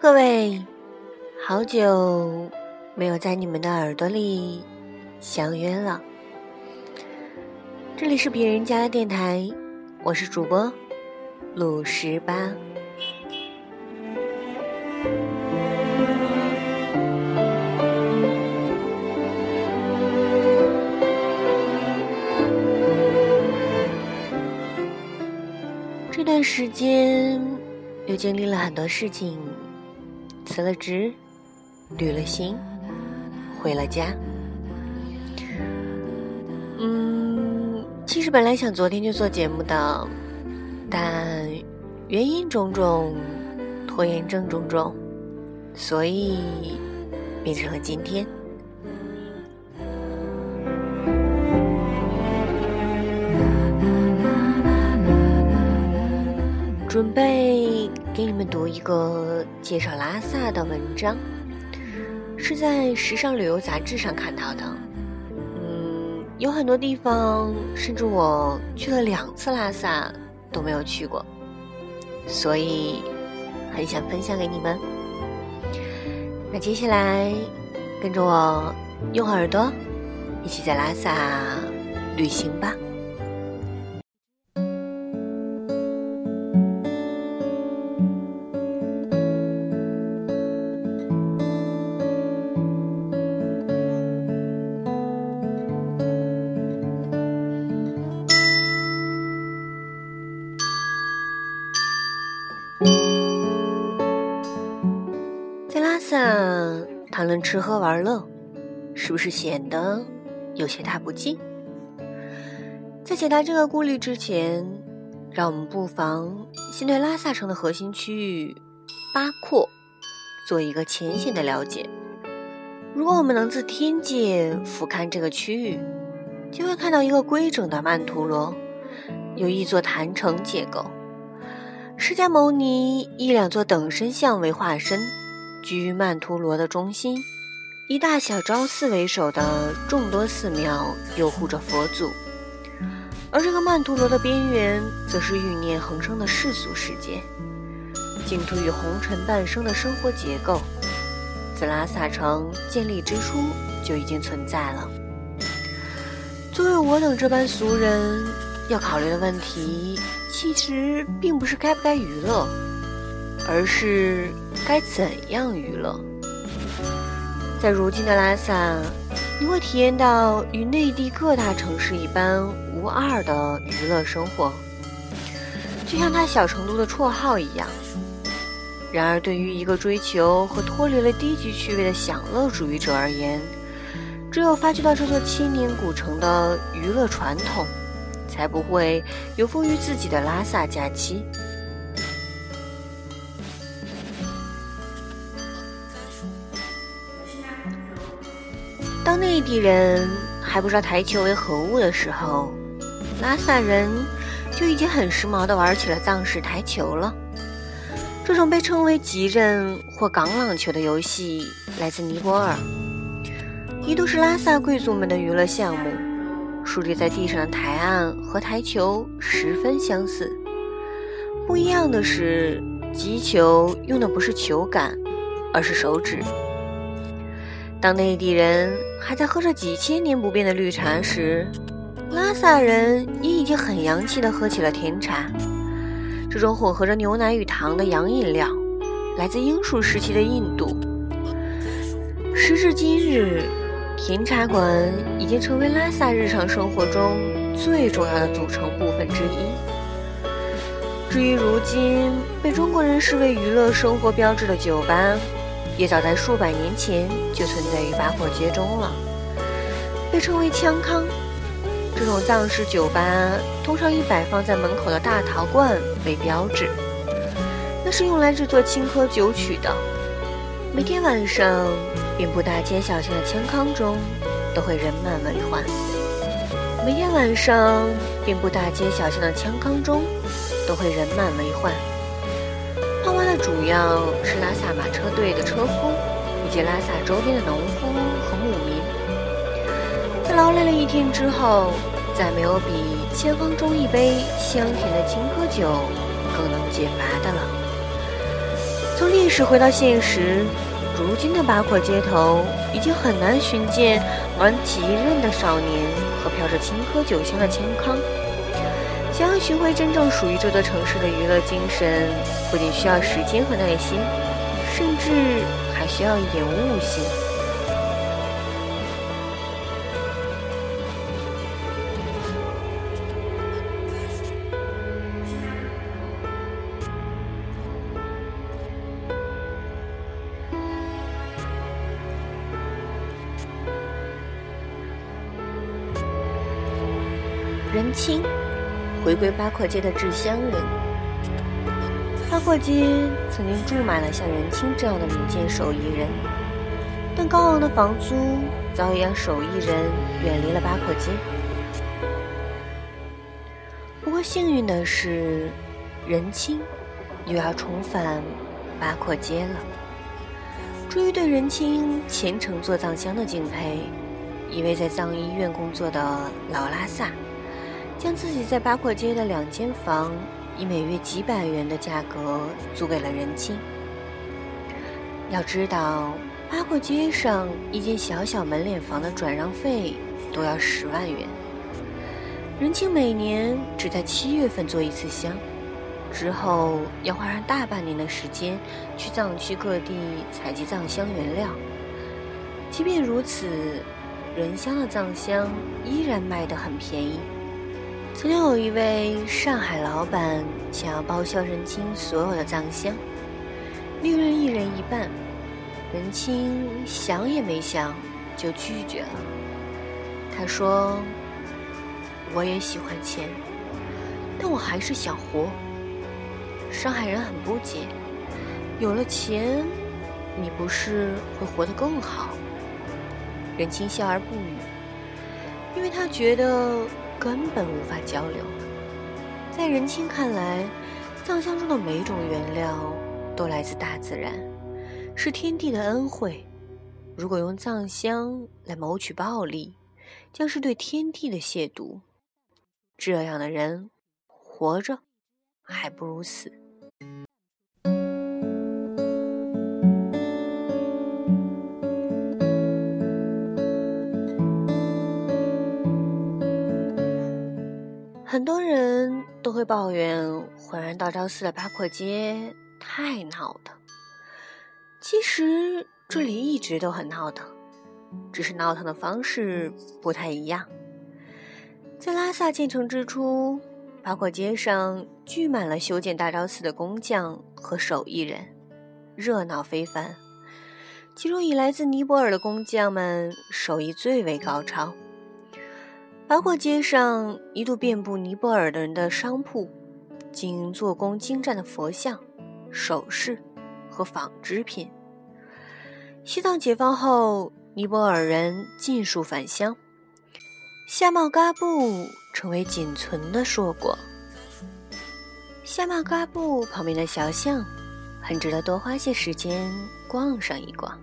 各位，好久没有在你们的耳朵里相约了。这里是别人家的电台，我是主播鲁十八。这段时间又经历了很多事情。辞了职，旅了行，回了家。嗯，其实本来想昨天就做节目的，但原因种种，拖延症种种，所以变成了今天。准备给你们读一个介绍拉萨的文章，是在时尚旅游杂志上看到的。嗯，有很多地方，甚至我去了两次拉萨都没有去过，所以很想分享给你们。那接下来跟着我用耳朵一起在拉萨旅行吧。吃喝玩乐，是不是显得有些大不敬？在解答这个顾虑之前，让我们不妨先对拉萨城的核心区域八廓做一个浅显的了解。如果我们能自天界俯瞰这个区域，就会看到一个规整的曼陀罗，有一座坛城结构，释迦牟尼以两座等身像为化身。居于曼陀罗的中心，以大小昭寺为首的众多寺庙拥护着佛祖，而这个曼陀罗的边缘，则是欲念横生的世俗世界，净土与红尘半生的生活结构，自拉萨城建立之初就已经存在了。作为我等这般俗人，要考虑的问题，其实并不是该不该娱乐。而是该怎样娱乐？在如今的拉萨，你会体验到与内地各大城市一般无二的娱乐生活，就像它小成都的绰号一样。然而，对于一个追求和脱离了低级趣味的享乐主义者而言，只有发掘到这座千年古城的娱乐传统，才不会有风于自己的拉萨假期。当内地人还不知道台球为何物的时候，拉萨人就已经很时髦地玩起了藏式台球了。这种被称为吉任或港朗球的游戏来自尼泊尔，一度是拉萨贵族们的娱乐项目。竖立在地上的台案和台球十分相似，不一样的是，击球用的不是球杆，而是手指。当内地人还在喝着几千年不变的绿茶时，拉萨人也已经很洋气地喝起了甜茶。这种混合着牛奶与糖的洋饮料，来自英属时期的印度。时至今日，甜茶馆已经成为拉萨日常生活中最重要的组成部分之一。至于如今被中国人视为娱乐生活标志的酒吧，也早在数百年前就存在于八廓街中了，被称为枪康。这种藏式酒吧通常以摆放在门口的大陶罐为标志，那是用来制作青稞酒曲的。每天晚上，遍布大街小巷的枪康中都会人满为患。每天晚上，遍布大街小巷的枪康中都会人满为患。主要是拉萨马车队的车夫，以及拉萨周边的农夫和牧民。在劳累了一天之后，再没有比千方中一杯香甜的青稞酒更能解乏的了。从历史回到现实，如今的八廓街头已经很难寻见玩极刃的少年和飘着青稞酒香的千康。想要寻回真正属于这座城市的娱乐精神，不仅需要时间和耐心，甚至还需要一点悟性。人清，回归八廓街的制香人。八廓街曾经住满了像仁青这样的民间手艺人，但高昂的房租早已让手艺人远离了八廓街。不过幸运的是，仁青又要重返八廓街了。出于对仁青虔诚做藏香的敬佩，一位在藏医院工作的老拉萨。将自己在八廓街的两间房以每月几百元的价格租给了任清。要知道，八廓街上一间小小门脸房的转让费都要十万元。任清每年只在七月份做一次香，之后要花上大半年的时间去藏区各地采集藏香原料。即便如此，人香的藏香依然卖得很便宜。曾经有一位上海老板想要包销任清所有的藏香，利润一人一半。任清想也没想就拒绝了。他说：“我也喜欢钱，但我还是想活。”上海人很不解：“有了钱，你不是会活得更好？”任清笑而不语，因为他觉得。根本无法交流。在仁青看来，藏香中的每种原料都来自大自然，是天地的恩惠。如果用藏香来谋取暴利，将是对天地的亵渎。这样的人，活着还不如死。很多人都会抱怨浑然大昭寺的八廓街太闹腾。其实这里一直都很闹腾，只是闹腾的方式不太一样。在拉萨建成之初，八廓街上聚满了修建大昭寺的工匠和手艺人，热闹非凡。其中以来自尼泊尔的工匠们手艺最为高超。八廓街上一度遍布尼泊尔的人的商铺，经营做工精湛的佛像、首饰和纺织品。西藏解放后，尼泊尔人尽数返乡，夏茂嘎布成为仅存的硕果。夏茂嘎布旁边的小巷，很值得多花些时间逛上一逛。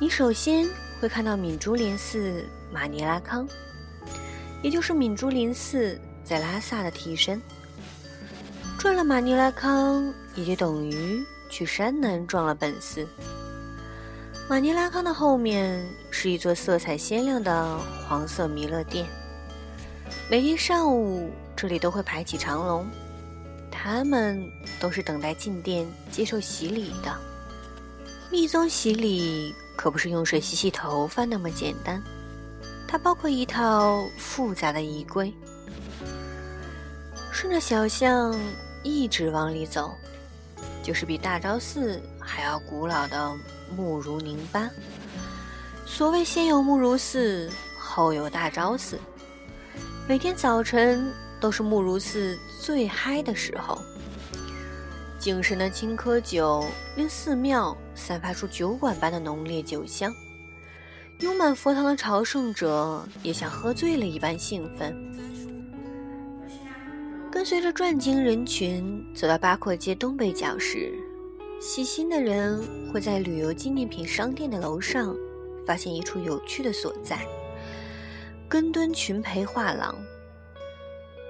你首先会看到敏珠林寺马尼拉康。也就是敏珠林寺在拉萨的替身。转了马尼拉康，也就等于去山南转了本寺。马尼拉康的后面是一座色彩鲜亮的黄色弥勒殿，每天上午这里都会排起长龙，他们都是等待进殿接受洗礼的。密宗洗礼可不是用水洗洗头发那么简单。它包括一套复杂的仪规。顺着小巷一直往里走，就是比大昭寺还要古老的慕如宁巴。所谓先有慕如寺，后有大昭寺。每天早晨都是慕如寺最嗨的时候，精神的青稞酒令寺庙散发出酒馆般的浓烈酒香。拥满佛堂的朝圣者也像喝醉了一般兴奋。跟随着转经人群走到八廓街东北角时，细心的人会在旅游纪念品商店的楼上发现一处有趣的所在——根墩群培画廊。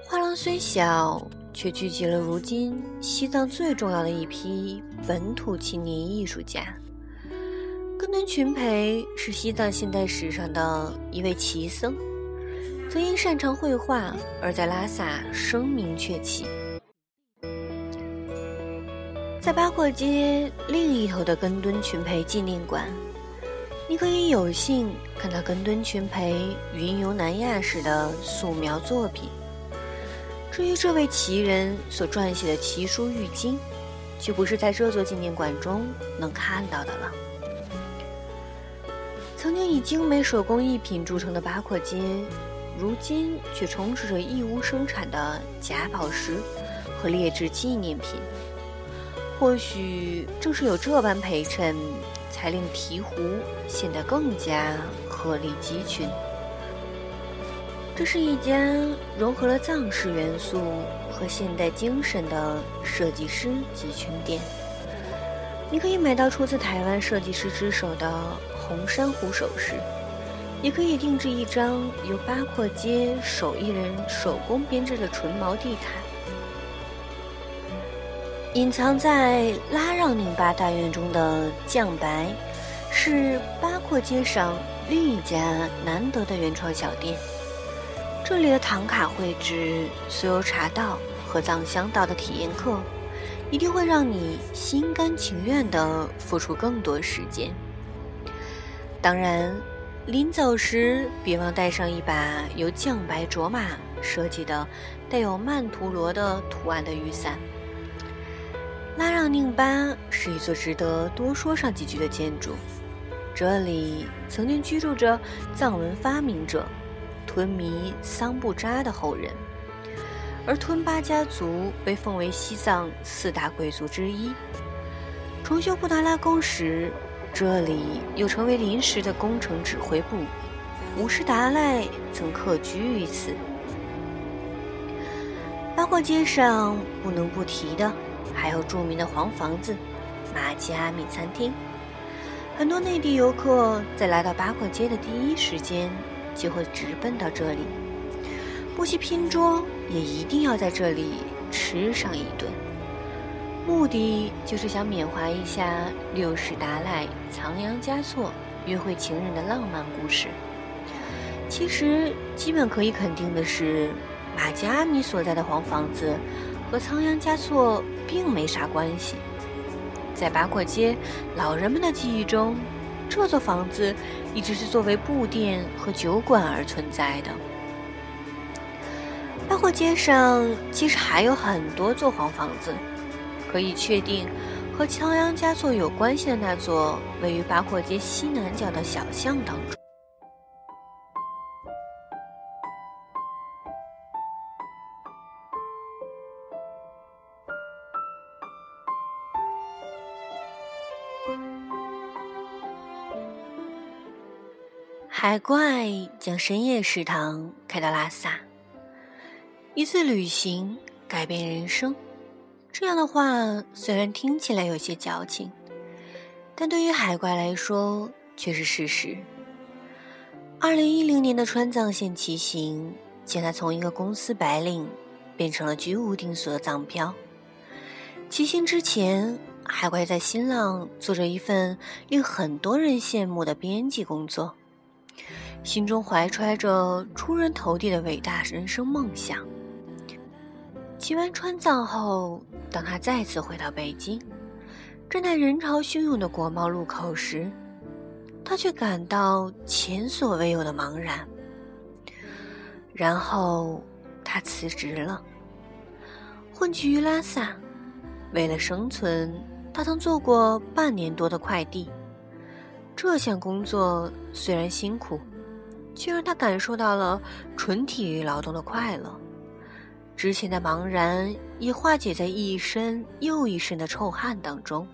画廊虽小，却聚集了如今西藏最重要的一批本土青年艺术家。根敦群培是西藏现代史上的一位奇僧，曾因擅长绘画而在拉萨声名鹊起。在八廓街另一头的根敦群培纪念馆，你可以有幸看到根敦群培云游南亚时的素描作品。至于这位奇人所撰写的奇书《玉经》，就不是在这座纪念馆中能看到的了。曾经以精美手工艺品著称的八廓街，如今却充斥着义乌生产的假宝石和劣质纪念品。或许正是有这般陪衬，才令鹈鹕显得更加鹤立鸡群。这是一家融合了藏式元素和现代精神的设计师集群店。你可以买到出自台湾设计师之手的红珊瑚首饰，也可以定制一张由八廓街手艺人手工编织的纯毛地毯。隐藏在拉让宁巴大院中的酱白，是八廓街上另一家难得的原创小店。这里的唐卡绘制，酥油茶道和藏香道的体验课，一定会让你心甘情愿地付出更多时间。当然，临走时别忘带上一把由绛白卓玛设计的、带有曼陀罗的图案的雨伞。拉让宁巴是一座值得多说上几句的建筑，这里曾经居住着藏文发明者。吞弥桑布扎的后人，而吞巴家族被奉为西藏四大贵族之一。重修布达拉宫时，这里又成为临时的工程指挥部。五世达赖曾客居于此。八廓街上不能不提的，还有著名的黄房子——玛吉阿米餐厅。很多内地游客在来到八廓街的第一时间。就会直奔到这里，不惜拼桌，也一定要在这里吃上一顿。目的就是想缅怀一下六世达赖仓央嘉措约会情人的浪漫故事。其实，基本可以肯定的是，马吉阿米所在的黄房子和仓央嘉措并没啥关系。在八廓街老人们的记忆中。这座房子一直是作为布店和酒馆而存在的。八廓街上其实还有很多座黄房子，可以确定和仓央嘉措有关系的那座位于八廓街西南角的小巷当中。海怪将深夜食堂开到拉萨。一次旅行改变人生，这样的话虽然听起来有些矫情，但对于海怪来说却是事实。二零一零年的川藏线骑行，将他从一个公司白领变成了居无定所的藏漂。骑行之前，海怪在新浪做着一份令很多人羡慕的编辑工作。心中怀揣着出人头地的伟大人生梦想。骑完川藏后，当他再次回到北京，站在人潮汹涌的国贸路口时，他却感到前所未有的茫然。然后，他辞职了，混迹于拉萨。为了生存，他曾做过半年多的快递。这项工作虽然辛苦。却让他感受到了纯体力劳动的快乐，之前的茫然也化解在一身又一身的臭汗当中。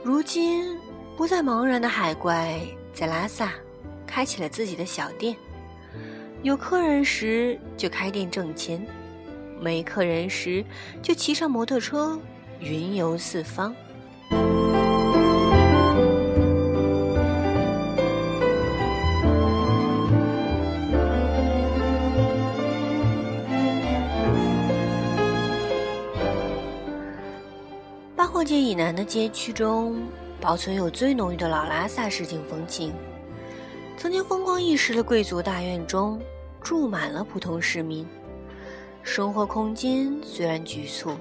如今不再茫然的海怪在拉萨开起了自己的小店，有客人时就开店挣钱，没客人时就骑上摩托车云游四方。界以南的街区中，保存有最浓郁的老拉萨市井风情。曾经风光一时的贵族大院中，住满了普通市民。生活空间虽然局促，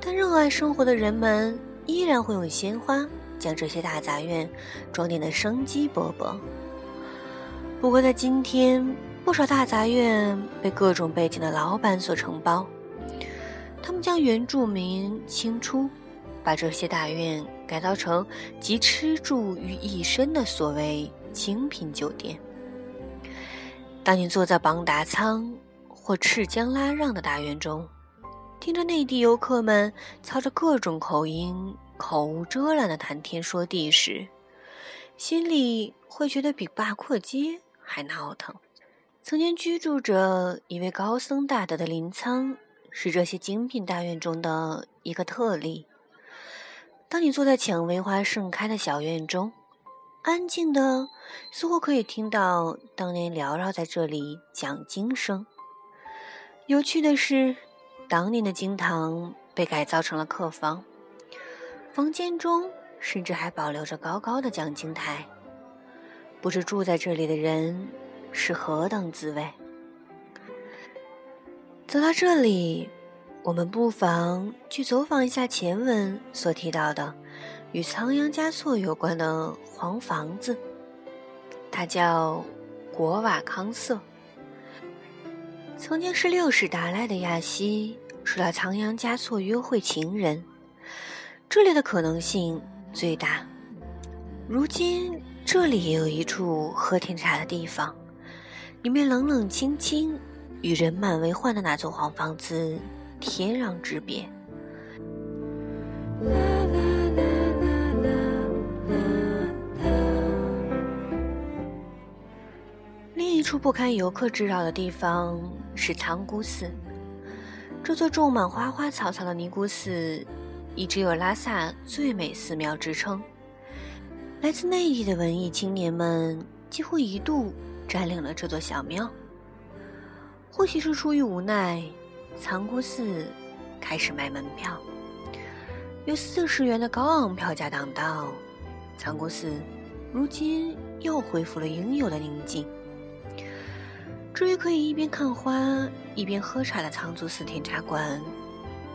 但热爱生活的人们依然会用鲜花将这些大杂院装点的生机勃勃。不过，在今天，不少大杂院被各种背景的老板所承包，他们将原住民清出。把这些大院改造成集吃住于一身的所谓精品酒店。当你坐在邦达仓或赤江拉让的大院中，听着内地游客们操着各种口音、口无遮拦的谈天说地时，心里会觉得比八廓街还闹腾。曾经居住着一位高僧大德的临仓，是这些精品大院中的一个特例。当你坐在蔷薇花盛开的小院中，安静的，似乎可以听到当年缭绕在这里讲经声。有趣的是，当年的经堂被改造成了客房，房间中甚至还保留着高高的讲经台。不知住在这里的人是何等滋味。走到这里。我们不妨去走访一下前文所提到的与仓央嘉措有关的黄房子，它叫国瓦康瑟。曾经是六世达赖的亚西是他仓央嘉措约会情人，这里的可能性最大。如今这里也有一处喝甜茶的地方，里面冷冷清清，与人满为患的那座黄房子。天壤之别。另一处不堪游客之扰的地方是仓姑寺。这座种满花花草草的尼姑寺，一直有拉萨最美寺庙之称。来自内地的文艺青年们几乎一度占领了这座小庙。或许是出于无奈。藏姑寺开始卖门票，有四十元的高昂票价挡道，藏姑寺如今又恢复了应有的宁静。至于可以一边看花一边喝茶的藏族寺甜茶馆，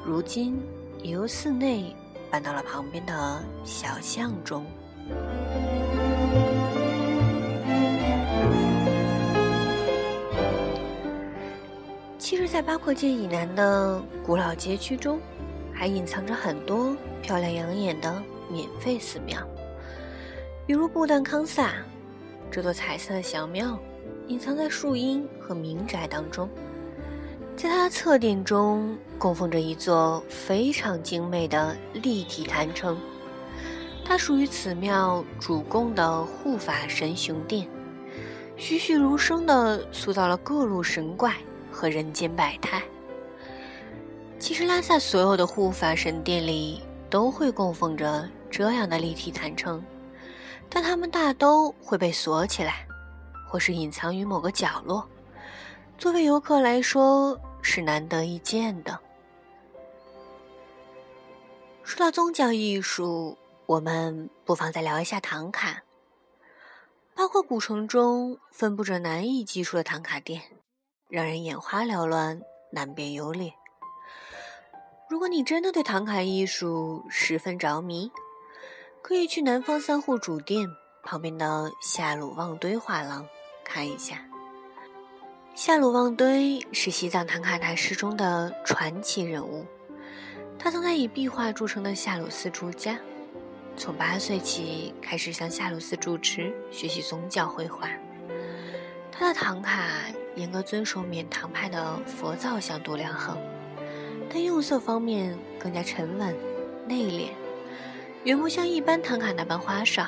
如今也由寺内搬到了旁边的小巷中。在八廓街以南的古老街区中，还隐藏着很多漂亮养眼的免费寺庙，比如布旦康萨这座彩色的小庙，隐藏在树荫和民宅当中。在它的侧殿中，供奉着一座非常精美的立体坛城，它属于此庙主供的护法神雄殿，栩栩如生地塑造了各路神怪。和人间百态。其实，拉萨所有的护法神殿里都会供奉着这样的立体坛城，但它们大都会被锁起来，或是隐藏于某个角落。作为游客来说，是难得一见的。说到宗教艺术，我们不妨再聊一下唐卡。包括古城中分布着难以计数的唐卡店。让人眼花缭乱，难辨优劣。如果你真的对唐卡艺术十分着迷，可以去南方三户主店旁边的夏鲁旺堆画廊看一下。夏鲁旺堆是西藏唐卡大师中的传奇人物，他曾在以壁画著称的夏鲁寺出家，从八岁起开始向夏鲁寺住持学习宗教绘画。他的唐卡。严格遵守缅唐派的佛造像度量衡，但用色方面更加沉稳、内敛，远不像一般唐卡那般花哨，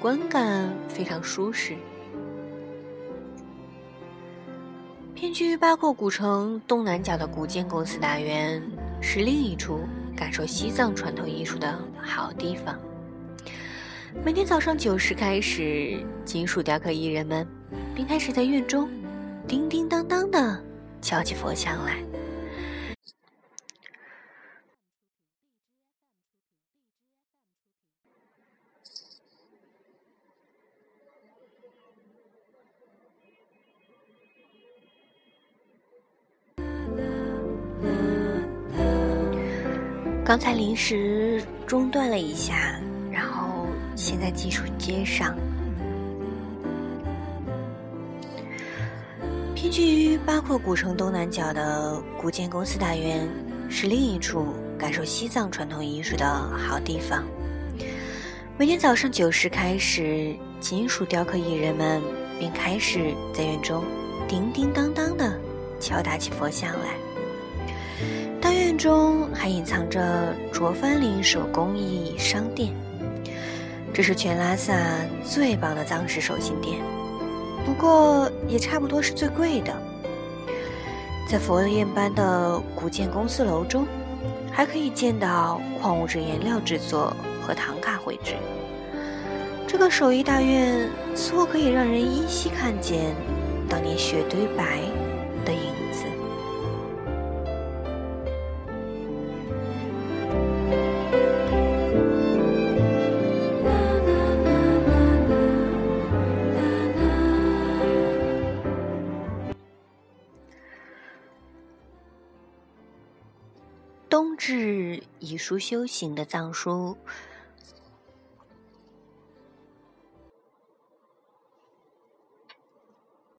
观感非常舒适。偏居于八廓古城东南角的古建公司大院，是另一处感受西藏传统艺术的好地方。每天早上九时开始，金属雕刻艺人们并开始在院中叮叮当当的敲起佛像来。刚才临时中断了一下，然后现在技术接上。偏居于八廓古城东南角的古建公司大院，是另一处感受西藏传统艺术的好地方。每天早上九时开始，金属雕刻艺人们便开始在院中叮叮当当的敲打起佛像来。大院中还隐藏着卓藩林手工艺商店，这是全拉萨最棒的藏式手信店。不过也差不多是最贵的。在佛院般的古建公司楼中，还可以见到矿物质颜料制作和唐卡绘制。这个手艺大院似乎可以让人依稀看见当年雪堆白书修行的藏书，